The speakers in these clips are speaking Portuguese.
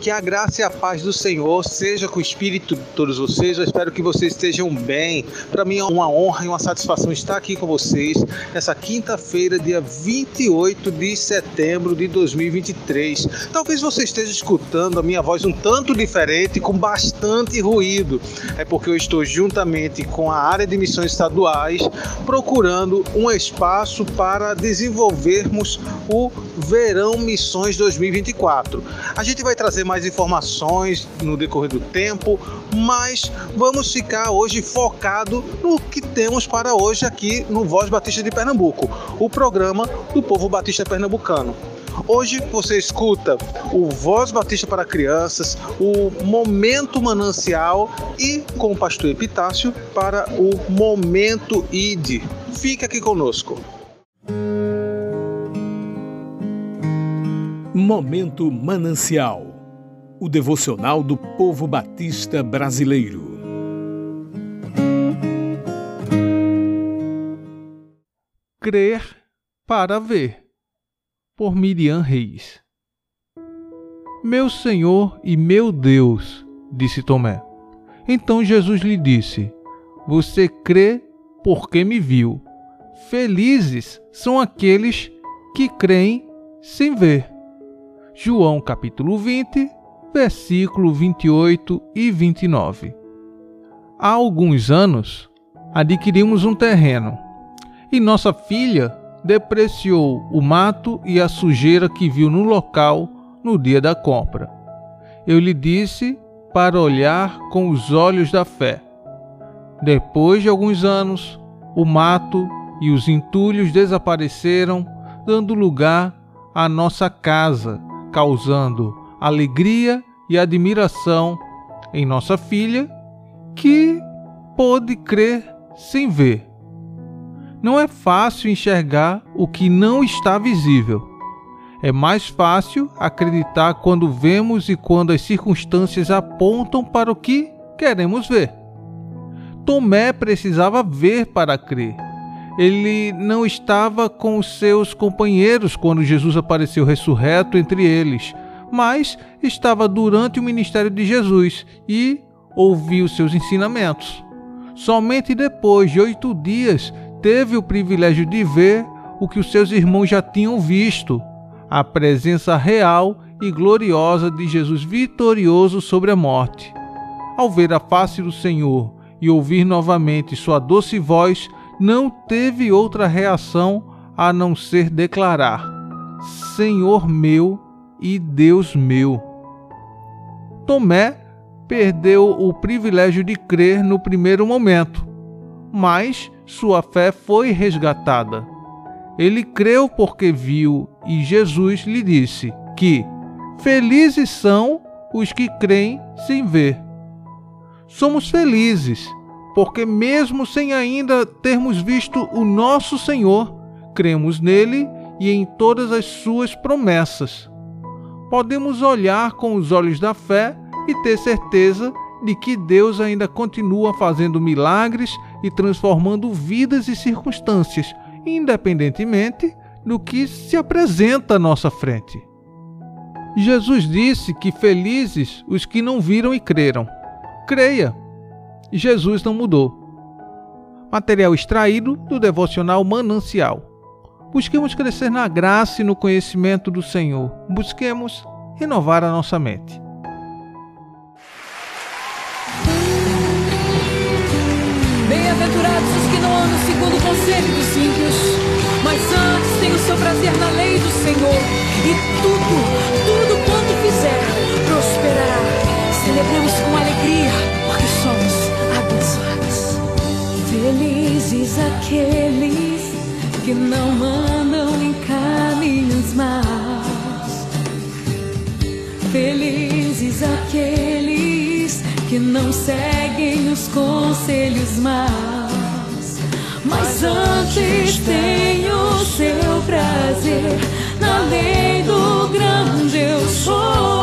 Que a graça e a paz do Senhor seja com o espírito de todos vocês. Eu espero que vocês estejam bem. Para mim é uma honra e uma satisfação estar aqui com vocês nessa quinta-feira, dia 28 de setembro de 2023. Talvez você esteja escutando a minha voz um tanto diferente, com bastante ruído. É porque eu estou juntamente com a área de missões estaduais procurando um espaço para desenvolvermos o Verão Missões 2024. A gente vai trazer mais informações no decorrer do tempo, mas vamos ficar hoje focado no que temos para hoje aqui no Voz Batista de Pernambuco, o programa do povo batista pernambucano. Hoje você escuta o Voz Batista para Crianças, o Momento Manancial e com o pastor Epitácio para o Momento ID. Fica aqui conosco. Momento Manancial o devocional do povo batista brasileiro. Crer para ver, por Miriam Reis. Meu Senhor e meu Deus, disse Tomé. Então Jesus lhe disse: Você crê porque me viu. Felizes são aqueles que creem sem ver. João capítulo 20, versículo 28 e 29. Há alguns anos, adquirimos um terreno e nossa filha depreciou o mato e a sujeira que viu no local no dia da compra. Eu lhe disse para olhar com os olhos da fé. Depois de alguns anos, o mato e os entulhos desapareceram, dando lugar à nossa casa, causando alegria e admiração em nossa filha, que pôde crer sem ver. Não é fácil enxergar o que não está visível. É mais fácil acreditar quando vemos e quando as circunstâncias apontam para o que queremos ver. Tomé precisava ver para crer. Ele não estava com os seus companheiros quando Jesus apareceu ressurreto entre eles, mas estava durante o ministério de Jesus e ouviu seus ensinamentos. Somente depois de oito dias teve o privilégio de ver o que os seus irmãos já tinham visto: a presença real e gloriosa de Jesus vitorioso sobre a morte. Ao ver a face do Senhor e ouvir novamente sua doce voz, não teve outra reação a não ser declarar: Senhor meu e Deus meu. Tomé perdeu o privilégio de crer no primeiro momento, mas sua fé foi resgatada. Ele creu porque viu e Jesus lhe disse que felizes são os que creem sem ver. Somos felizes porque, mesmo sem ainda termos visto o nosso Senhor, cremos nele e em todas as suas promessas podemos olhar com os olhos da fé e ter certeza de que Deus ainda continua fazendo milagres e transformando vidas e circunstâncias, independentemente do que se apresenta à nossa frente. Jesus disse que felizes os que não viram e creram. Creia! Jesus não mudou. Material extraído do devocional Manancial. Busquemos crescer na graça e no conhecimento do Senhor. Busquemos renovar a nossa mente. Bem-aventurados os que não andam segundo o conselho dos ímpios, mas antes têm o seu prazer na lei do Senhor, e tudo, tudo quanto fizer, prosperará. Celebremos com alegria, porque somos abençoados. Felizes aqueles que não andam em caminhos maus. Felizes aqueles que não seguem os conselhos maus. Mas antes tem o seu prazer na lei do grande eu sou.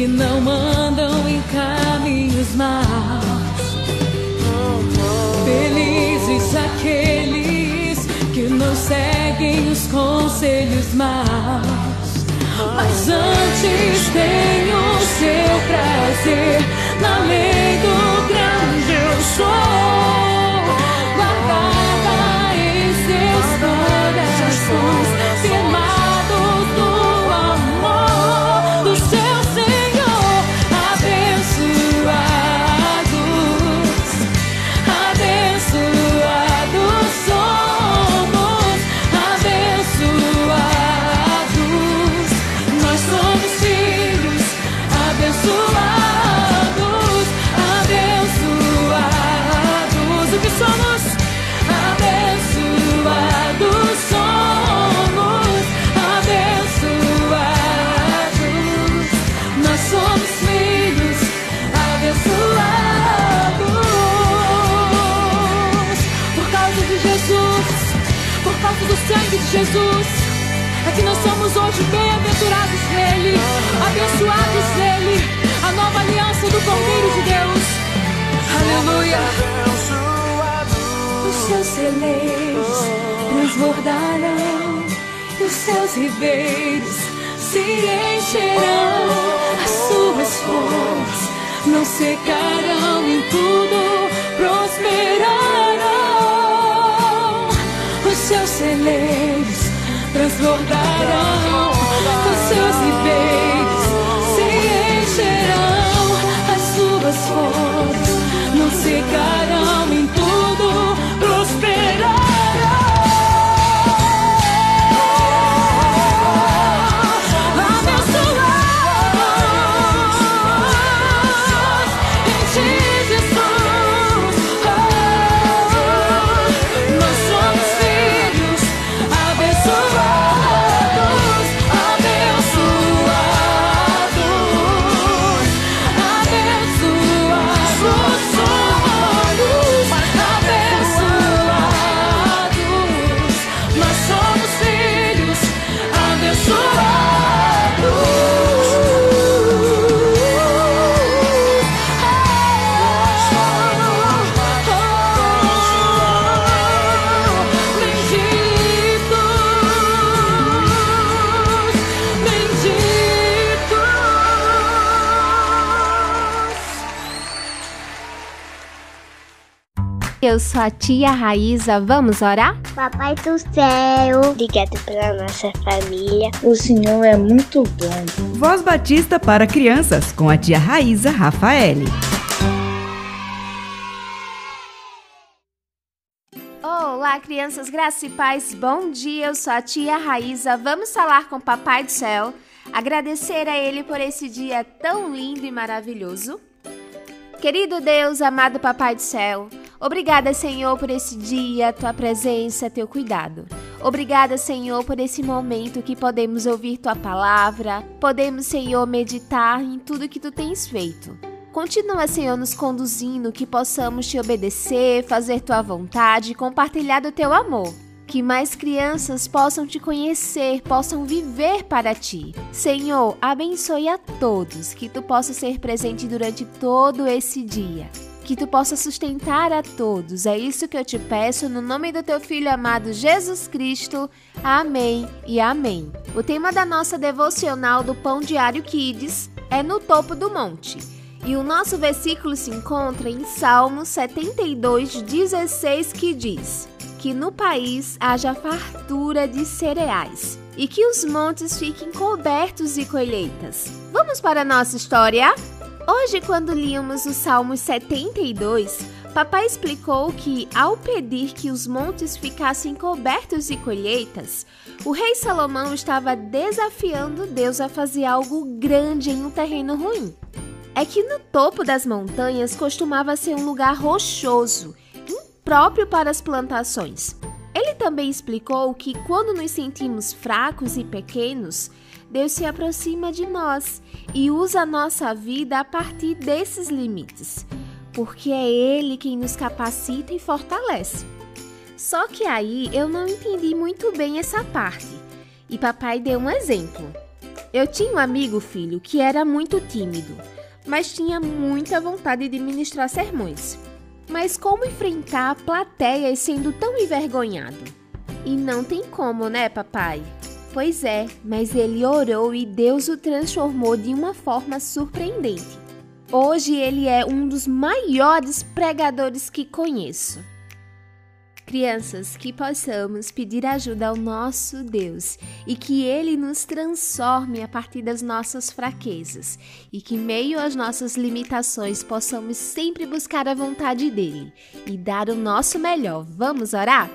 que não andam em caminhos maus. Felizes aqueles que não seguem os conselhos maus. Mas antes tem o seu prazer na lei do grande eu sou. Causa do sangue de Jesus. É que nós somos hoje bem-aventurados nele, abençoados nele, a nova aliança do Cordeiro de Deus. Aleluia. Os seus celeiros transbordarão, e os seus ribeiros se encherão, as suas flores não secarão, em tudo prosperarão. Os seus Eu sou a tia Raíza, vamos orar? Papai do céu, obrigado pela nossa família. O Senhor é muito bom. Voz Batista para crianças com a tia Raíza Rafaele. Olá, crianças, graças e paz, bom dia, eu sou a tia Raíza. Vamos falar com o Papai do Céu, agradecer a Ele por esse dia tão lindo e maravilhoso. Querido Deus, amado Papai do Céu, obrigada, Senhor, por esse dia, tua presença, teu cuidado. Obrigada, Senhor, por esse momento que podemos ouvir tua palavra, podemos, Senhor, meditar em tudo que tu tens feito. Continua, Senhor, nos conduzindo, que possamos te obedecer, fazer tua vontade e compartilhar do teu amor. Que mais crianças possam te conhecer, possam viver para ti. Senhor, abençoe a todos, que tu possa ser presente durante todo esse dia. Que tu possa sustentar a todos. É isso que eu te peço no nome do teu filho amado Jesus Cristo. Amém e amém. O tema da nossa devocional do Pão Diário Kids é no topo do monte. E o nosso versículo se encontra em Salmo 72, 16, que diz: Que no país haja fartura de cereais e que os montes fiquem cobertos de colheitas. Vamos para a nossa história? Hoje, quando líamos o Salmo 72, papai explicou que, ao pedir que os montes ficassem cobertos de colheitas, o rei Salomão estava desafiando Deus a fazer algo grande em um terreno ruim é que no topo das montanhas costumava ser um lugar rochoso, impróprio para as plantações. Ele também explicou que quando nos sentimos fracos e pequenos, Deus se aproxima de nós e usa a nossa vida a partir desses limites, porque é Ele quem nos capacita e fortalece. Só que aí eu não entendi muito bem essa parte e papai deu um exemplo. Eu tinha um amigo, filho, que era muito tímido mas tinha muita vontade de ministrar sermões. Mas como enfrentar plateias sendo tão envergonhado? E não tem como, né, papai? Pois é, mas ele orou e Deus o transformou de uma forma surpreendente. Hoje ele é um dos maiores pregadores que conheço. Crianças, que possamos pedir ajuda ao nosso Deus e que Ele nos transforme a partir das nossas fraquezas e que, meio às nossas limitações, possamos sempre buscar a vontade dEle e dar o nosso melhor. Vamos orar?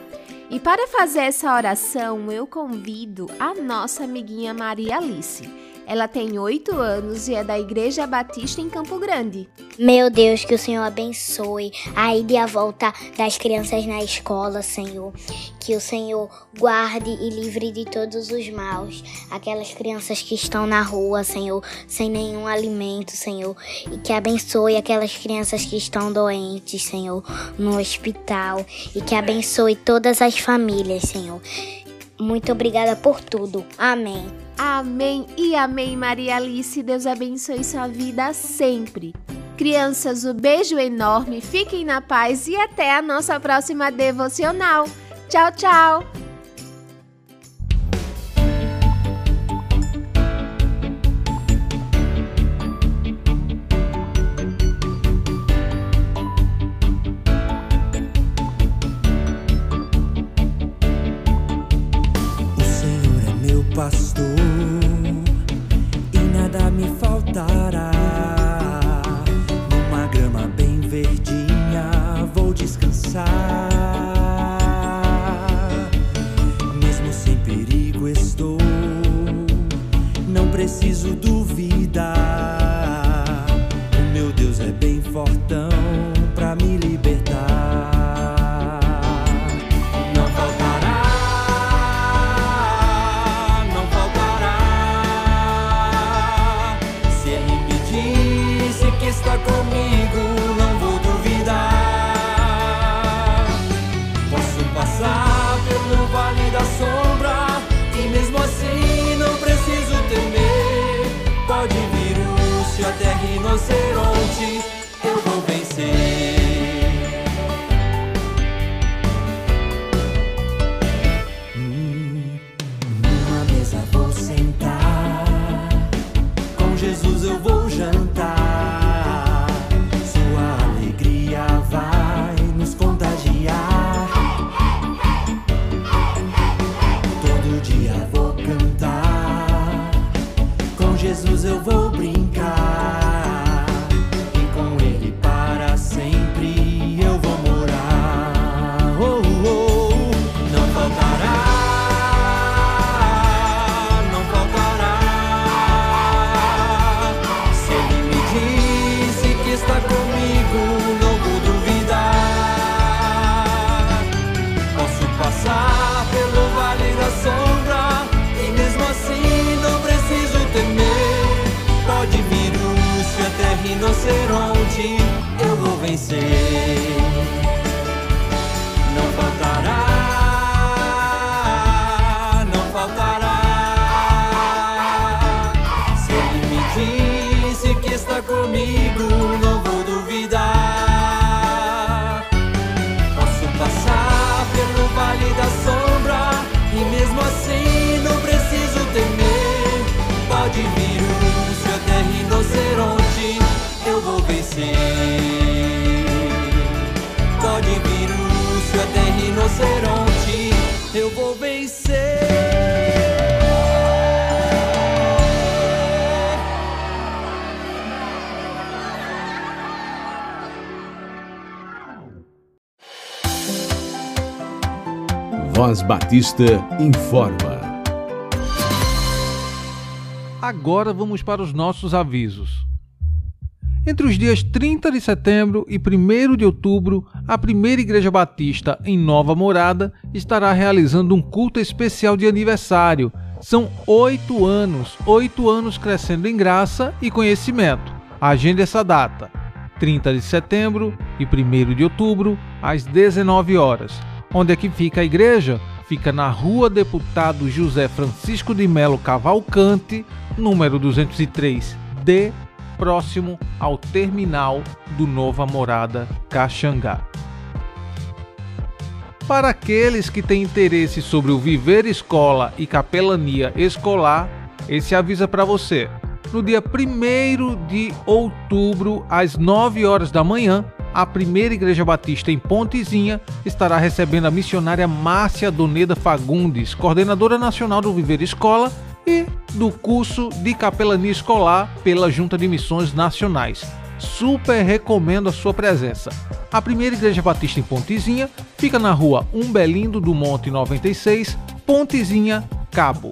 E para fazer essa oração, eu convido a nossa amiguinha Maria Alice ela tem oito anos e é da Igreja Batista em Campo Grande. Meu Deus, que o Senhor abençoe a ida e a volta das crianças na escola, Senhor. Que o Senhor guarde e livre de todos os maus. Aquelas crianças que estão na rua, Senhor, sem nenhum alimento, Senhor. E que abençoe aquelas crianças que estão doentes, Senhor, no hospital. E que abençoe todas as famílias, Senhor. Muito obrigada por tudo. Amém. Amém e amém, Maria Alice. Deus abençoe sua vida sempre. Crianças, um beijo enorme, fiquem na paz e até a nossa próxima devocional. Tchau, tchau! você onde eu vou vencer. Voz Batista informa. Agora vamos para os nossos avisos. Entre os dias 30 de setembro e 1 de outubro, a Primeira Igreja Batista em Nova Morada estará realizando um culto especial de aniversário. São oito anos, oito anos crescendo em graça e conhecimento. Agenda essa data: 30 de setembro e 1 de outubro, às 19 horas. Onde é que fica a igreja? Fica na Rua Deputado José Francisco de Melo Cavalcante, número 203D, próximo ao terminal do Nova Morada Caxangá. Para aqueles que têm interesse sobre o viver escola e capelania escolar, esse avisa para você. No dia 1 de outubro, às 9 horas da manhã, a primeira Igreja Batista em Pontezinha estará recebendo a missionária Márcia Doneda Fagundes, coordenadora nacional do Viver Escola e do curso de capelania escolar pela Junta de Missões Nacionais. Super recomendo a sua presença. A primeira Igreja Batista em Pontezinha fica na rua Umbelindo do Monte 96, Pontezinha, Cabo.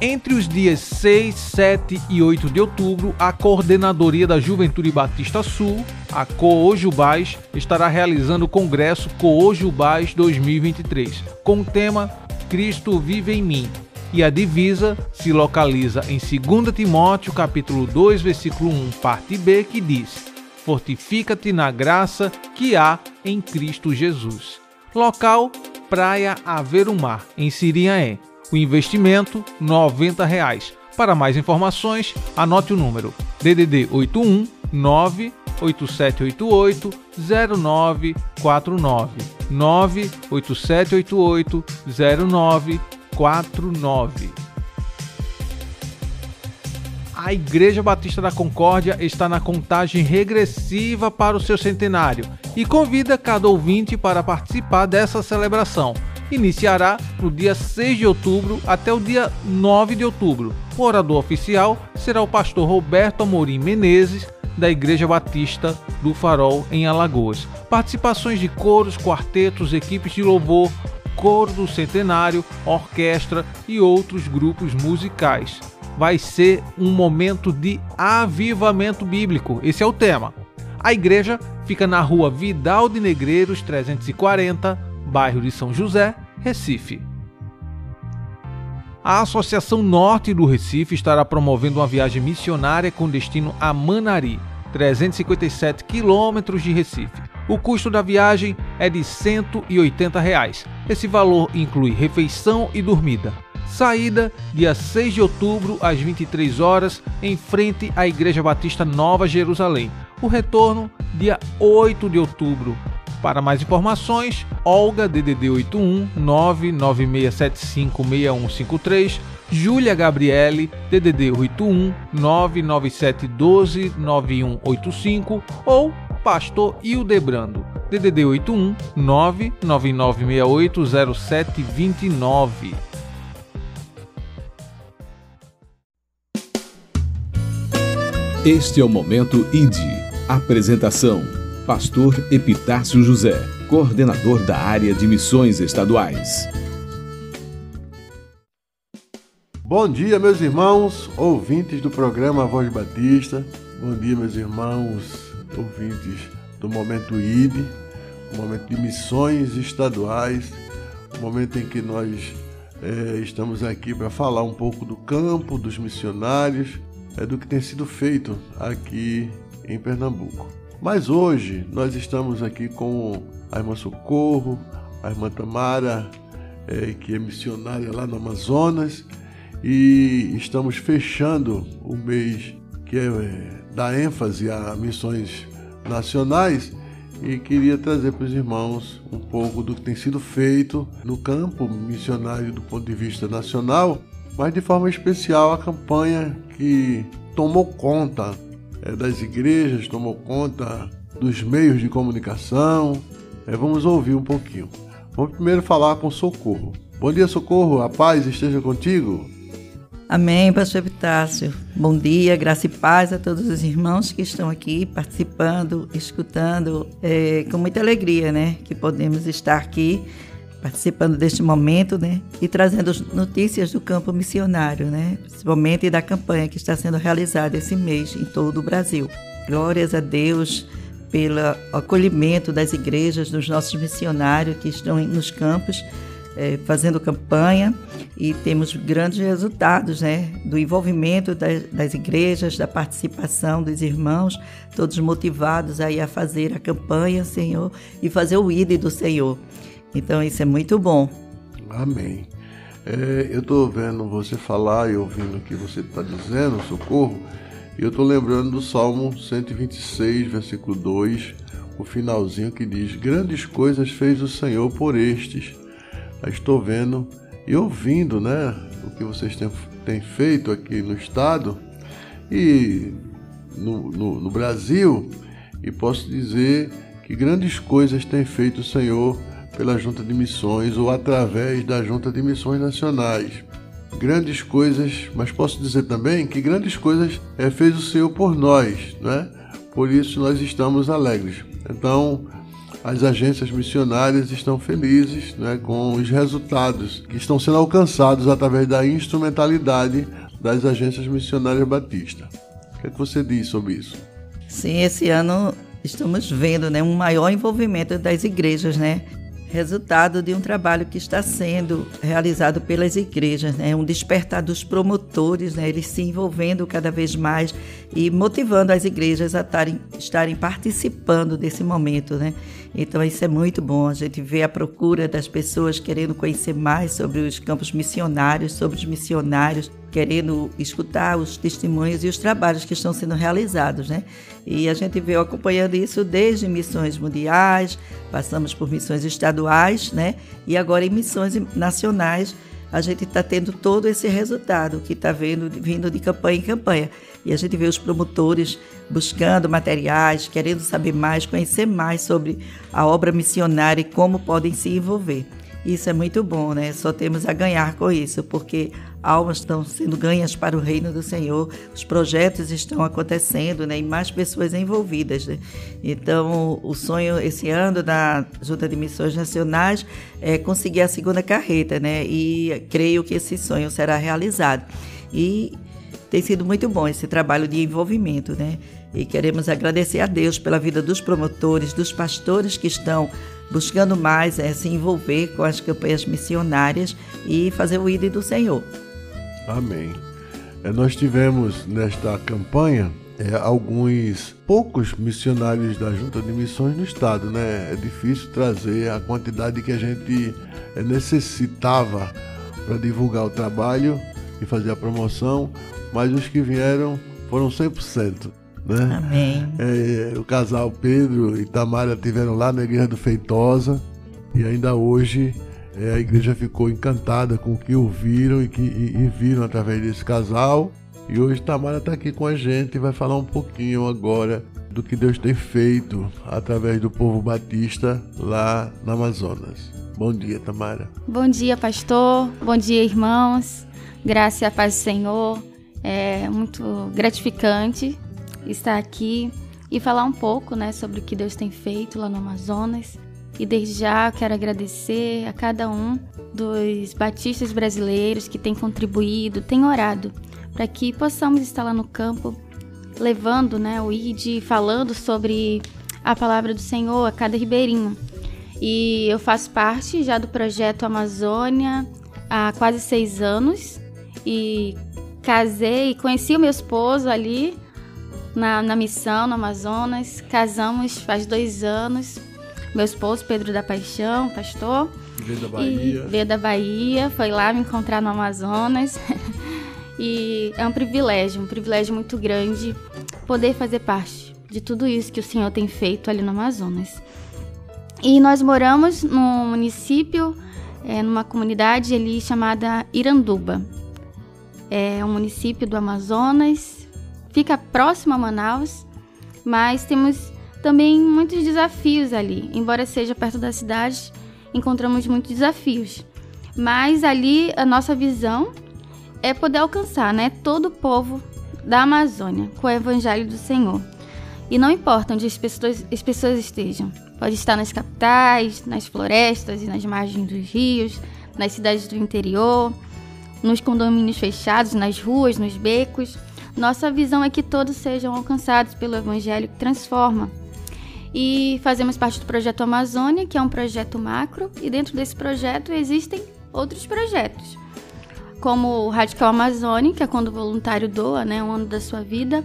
Entre os dias 6, 7 e 8 de outubro, a Coordenadoria da Juventude Batista Sul, a Coojubás, estará realizando o Congresso Coojubás 2023, com o tema Cristo vive em mim, e a divisa se localiza em 2 Timóteo capítulo 2, versículo 1, parte B, que diz: Fortifica-te na graça que há em Cristo Jesus. Local: Praia Averumar, em Siriaé. O investimento: 90 reais. Para mais informações, anote o número DDD 81 98788 0949 98788 0949 49. A Igreja Batista da Concórdia está na contagem regressiva para o seu centenário e convida cada ouvinte para participar dessa celebração. Iniciará no dia 6 de outubro até o dia 9 de outubro. O orador oficial será o pastor Roberto Amorim Menezes, da Igreja Batista do Farol, em Alagoas. Participações de coros, quartetos, equipes de louvor, coro do centenário, orquestra e outros grupos musicais. Vai ser um momento de avivamento bíblico, esse é o tema. A igreja fica na rua Vidal de Negreiros 340, bairro de São José, Recife. A Associação Norte do Recife estará promovendo uma viagem missionária com destino a Manari, 357 quilômetros de Recife. O custo da viagem é de 180 reais. Esse valor inclui refeição e dormida. Saída dia 6 de outubro às 23 horas em frente à Igreja Batista Nova Jerusalém. O retorno dia 8 de outubro. Para mais informações, Olga DDD 81 996756153, Júlia Gabriele DDD 81 997129185 ou Pastor Hildebrando, DDD 81 999680729. Este é o momento ID. Apresentação: Pastor Epitácio José, coordenador da área de missões estaduais. Bom dia, meus irmãos, ouvintes do programa Voz Batista. Bom dia, meus irmãos, ouvintes do Momento o momento de missões estaduais, momento em que nós é, estamos aqui para falar um pouco do campo, dos missionários, é, do que tem sido feito aqui em Pernambuco. Mas hoje nós estamos aqui com a irmã Socorro, a irmã Tamara, é, que é missionária lá no Amazonas, e estamos fechando o mês que é, é dá ênfase a missões nacionais. E queria trazer para os irmãos um pouco do que tem sido feito no campo missionário do ponto de vista nacional, mas de forma especial a campanha que tomou conta das igrejas, tomou conta dos meios de comunicação. É, vamos ouvir um pouquinho. Vamos primeiro falar com Socorro. Bom dia, Socorro. A paz esteja contigo. Amém, Pastor Epitácio. Bom dia, graça e paz a todos os irmãos que estão aqui participando, escutando, é, com muita alegria, né? Que podemos estar aqui participando deste momento, né? E trazendo notícias do campo missionário, né? Principalmente da campanha que está sendo realizada esse mês em todo o Brasil. Glórias a Deus pelo acolhimento das igrejas, dos nossos missionários que estão nos campos é, fazendo campanha e temos grandes resultados né, do envolvimento das, das, igrejas, da participação dos irmãos, todos motivados aí a fazer a campanha, Senhor, e fazer o ID do Senhor. Então isso é muito bom. Amém. É, eu estou vendo você falar e ouvindo o que você está dizendo, socorro, e eu estou lembrando do Salmo 126, versículo 2, o finalzinho que diz: Grandes coisas fez o Senhor por estes. Aí estou vendo e ouvindo, né, o que vocês têm, têm feito aqui no estado e no, no, no Brasil, e posso dizer que grandes coisas tem feito o Senhor pela Junta de Missões ou através da Junta de Missões Nacionais. Grandes coisas, mas posso dizer também que grandes coisas é, fez o Senhor por nós, né? Por isso nós estamos alegres. Então, as agências missionárias estão felizes né, com os resultados que estão sendo alcançados através da instrumentalidade das agências missionárias batistas. O que, é que você diz sobre isso? Sim, esse ano estamos vendo né, um maior envolvimento das igrejas, né? Resultado de um trabalho que está sendo realizado pelas igrejas, né? um despertar dos promotores, né? eles se envolvendo cada vez mais e motivando as igrejas a tarem, estarem participando desse momento. Né? Então, isso é muito bom. A gente vê a procura das pessoas querendo conhecer mais sobre os campos missionários, sobre os missionários, querendo escutar os testemunhos e os trabalhos que estão sendo realizados, né? E a gente veio acompanhando isso desde missões mundiais, passamos por missões estaduais, né? E agora em missões nacionais a gente está tendo todo esse resultado que está vindo de campanha em campanha. E a gente vê os promotores buscando materiais, querendo saber mais, conhecer mais sobre a obra missionária e como podem se envolver. Isso é muito bom, né? Só temos a ganhar com isso, porque almas estão sendo ganhas para o reino do Senhor, os projetos estão acontecendo, né? E mais pessoas envolvidas, né? Então, o sonho esse ano da Junta de Missões Nacionais é conseguir a segunda carreta, né? E creio que esse sonho será realizado. E tem sido muito bom esse trabalho de envolvimento, né? E queremos agradecer a Deus pela vida dos promotores, dos pastores que estão buscando mais é, se envolver com as campanhas missionárias e fazer o ID do Senhor. Amém. É, nós tivemos nesta campanha é, alguns poucos missionários da Junta de Missões no estado, né? É difícil trazer a quantidade que a gente é, necessitava para divulgar o trabalho e fazer a promoção, mas os que vieram foram 100%. Né? Amém. É, o casal Pedro e Tamara tiveram lá na igreja do Feitosa e ainda hoje é, a igreja ficou encantada com o que ouviram e, que, e, e viram através desse casal. E hoje Tamara está aqui com a gente e vai falar um pouquinho agora do que Deus tem feito através do povo batista lá no Amazonas. Bom dia, Tamara. Bom dia, pastor. Bom dia, irmãos. Graça e a paz do Senhor. É muito gratificante estar aqui e falar um pouco né, sobre o que Deus tem feito lá no Amazonas. E desde já quero agradecer a cada um dos batistas brasileiros que tem contribuído, tem orado para que possamos estar lá no campo levando né, o ID, falando sobre a palavra do Senhor a cada ribeirinho. E eu faço parte já do projeto Amazônia há quase seis anos e casei e conheci o meu esposo ali na, na missão no Amazonas. Casamos faz dois anos. Meu esposo, Pedro da Paixão, pastor. Veio da Bahia. veio da Bahia, foi lá me encontrar no Amazonas. e é um privilégio, um privilégio muito grande poder fazer parte de tudo isso que o Senhor tem feito ali no Amazonas. E nós moramos num município, é, numa comunidade ali chamada Iranduba. É um município do Amazonas, fica próximo a Manaus, mas temos também muitos desafios ali. Embora seja perto da cidade, encontramos muitos desafios. Mas ali a nossa visão é poder alcançar, né, todo o povo da Amazônia com o evangelho do Senhor. E não importa onde as pessoas, as pessoas estejam. Pode estar nas capitais, nas florestas e nas margens dos rios, nas cidades do interior, nos condomínios fechados, nas ruas, nos becos. Nossa visão é que todos sejam alcançados pelo Evangelho que transforma. E fazemos parte do projeto Amazônia, que é um projeto macro, e dentro desse projeto existem outros projetos, como o Radical Amazônia, que é quando o voluntário doa né, um ano da sua vida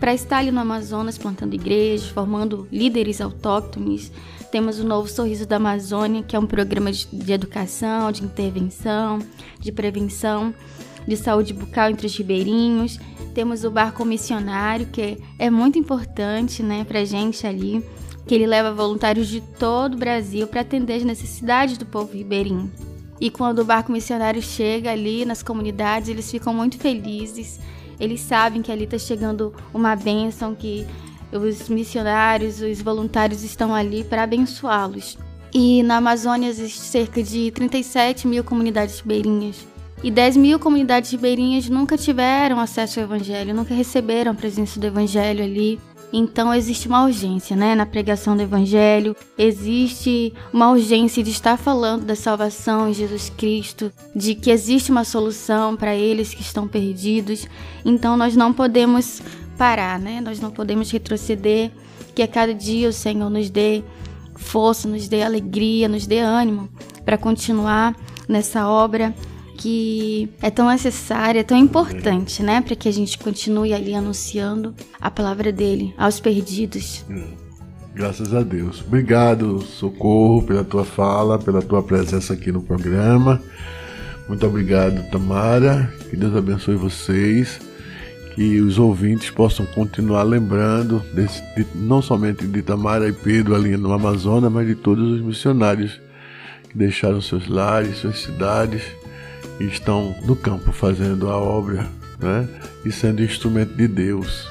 para estar ali no Amazonas plantando igrejas, formando líderes autóctones, temos o novo Sorriso da Amazônia, que é um programa de, de educação, de intervenção, de prevenção, de saúde bucal entre os ribeirinhos. Temos o barco missionário, que é muito importante né, para a gente ali, que ele leva voluntários de todo o Brasil para atender as necessidades do povo ribeirinho. E quando o barco missionário chega ali nas comunidades, eles ficam muito felizes. Eles sabem que ali está chegando uma bênção, que os missionários, os voluntários estão ali para abençoá-los. E na Amazônia existem cerca de 37 mil comunidades ribeirinhas. E 10 mil comunidades ribeirinhas nunca tiveram acesso ao Evangelho, nunca receberam a presença do Evangelho ali. Então existe uma urgência, né, na pregação do evangelho, existe uma urgência de estar falando da salvação em Jesus Cristo, de que existe uma solução para eles que estão perdidos. Então nós não podemos parar, né? Nós não podemos retroceder, que a cada dia o Senhor nos dê força, nos dê alegria, nos dê ânimo para continuar nessa obra que é tão necessária, tão importante, né, para que a gente continue ali anunciando a palavra dele aos perdidos. Hum. Graças a Deus. Obrigado, Socorro, pela tua fala, pela tua presença aqui no programa. Muito obrigado, Tamara. Que Deus abençoe vocês. Que os ouvintes possam continuar lembrando, desse, de, não somente de Tamara e Pedro ali no Amazonas, mas de todos os missionários que deixaram seus lares, suas cidades estão no campo fazendo a obra né? e sendo instrumento de Deus.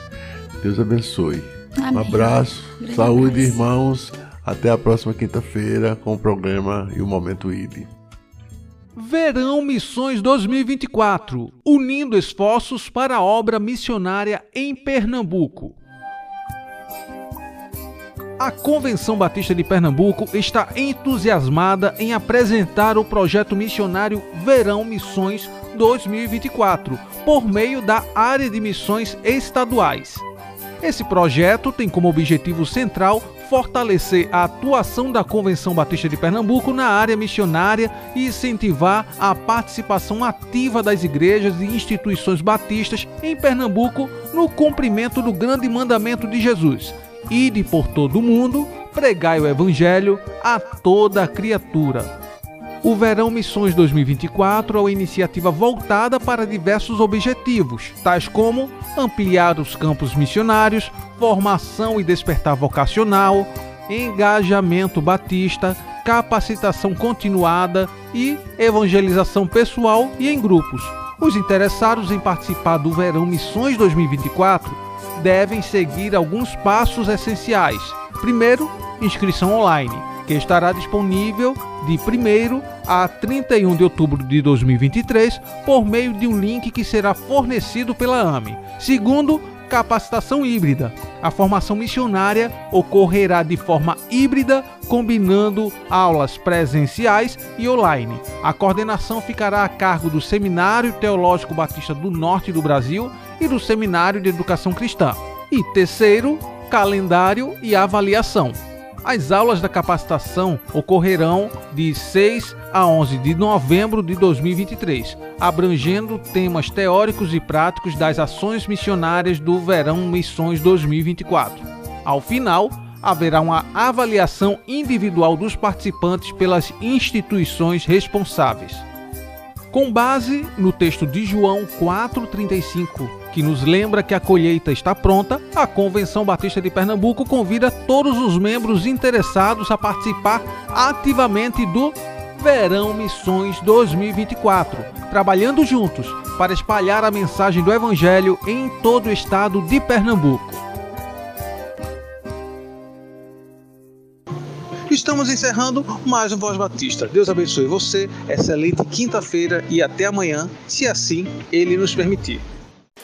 Deus abençoe. Amém. Um abraço, Grande saúde, abraço. irmãos. Até a próxima quinta-feira com o programa e o Momento ID. Verão Missões 2024 unindo esforços para a obra missionária em Pernambuco. A Convenção Batista de Pernambuco está entusiasmada em apresentar o projeto missionário Verão Missões 2024 por meio da área de missões estaduais. Esse projeto tem como objetivo central fortalecer a atuação da Convenção Batista de Pernambuco na área missionária e incentivar a participação ativa das igrejas e instituições batistas em Pernambuco no cumprimento do grande mandamento de Jesus Ide por todo o mundo, pregai o Evangelho a toda criatura. O Verão Missões 2024 é uma iniciativa voltada para diversos objetivos, tais como ampliar os campos missionários, formação e despertar vocacional, engajamento batista, capacitação continuada e evangelização pessoal e em grupos. Os interessados em participar do Verão Missões 2024 devem seguir alguns passos essenciais. Primeiro, inscrição online, que estará disponível de 1 a 31 de outubro de 2023 por meio de um link que será fornecido pela AME. Segundo, capacitação híbrida. A formação missionária ocorrerá de forma híbrida, combinando aulas presenciais e online. A coordenação ficará a cargo do Seminário Teológico Batista do Norte do Brasil e do Seminário de Educação Cristã. E terceiro, calendário e avaliação. As aulas da capacitação ocorrerão de 6 a 11 de novembro de 2023, abrangendo temas teóricos e práticos das ações missionárias do Verão Missões 2024. Ao final, haverá uma avaliação individual dos participantes pelas instituições responsáveis. Com base no texto de João 4,35, que nos lembra que a colheita está pronta, a Convenção Batista de Pernambuco convida todos os membros interessados a participar ativamente do Verão Missões 2024, trabalhando juntos para espalhar a mensagem do Evangelho em todo o estado de Pernambuco. Estamos encerrando mais um Voz Batista. Deus abençoe você, excelente quinta-feira e até amanhã, se assim Ele nos permitir.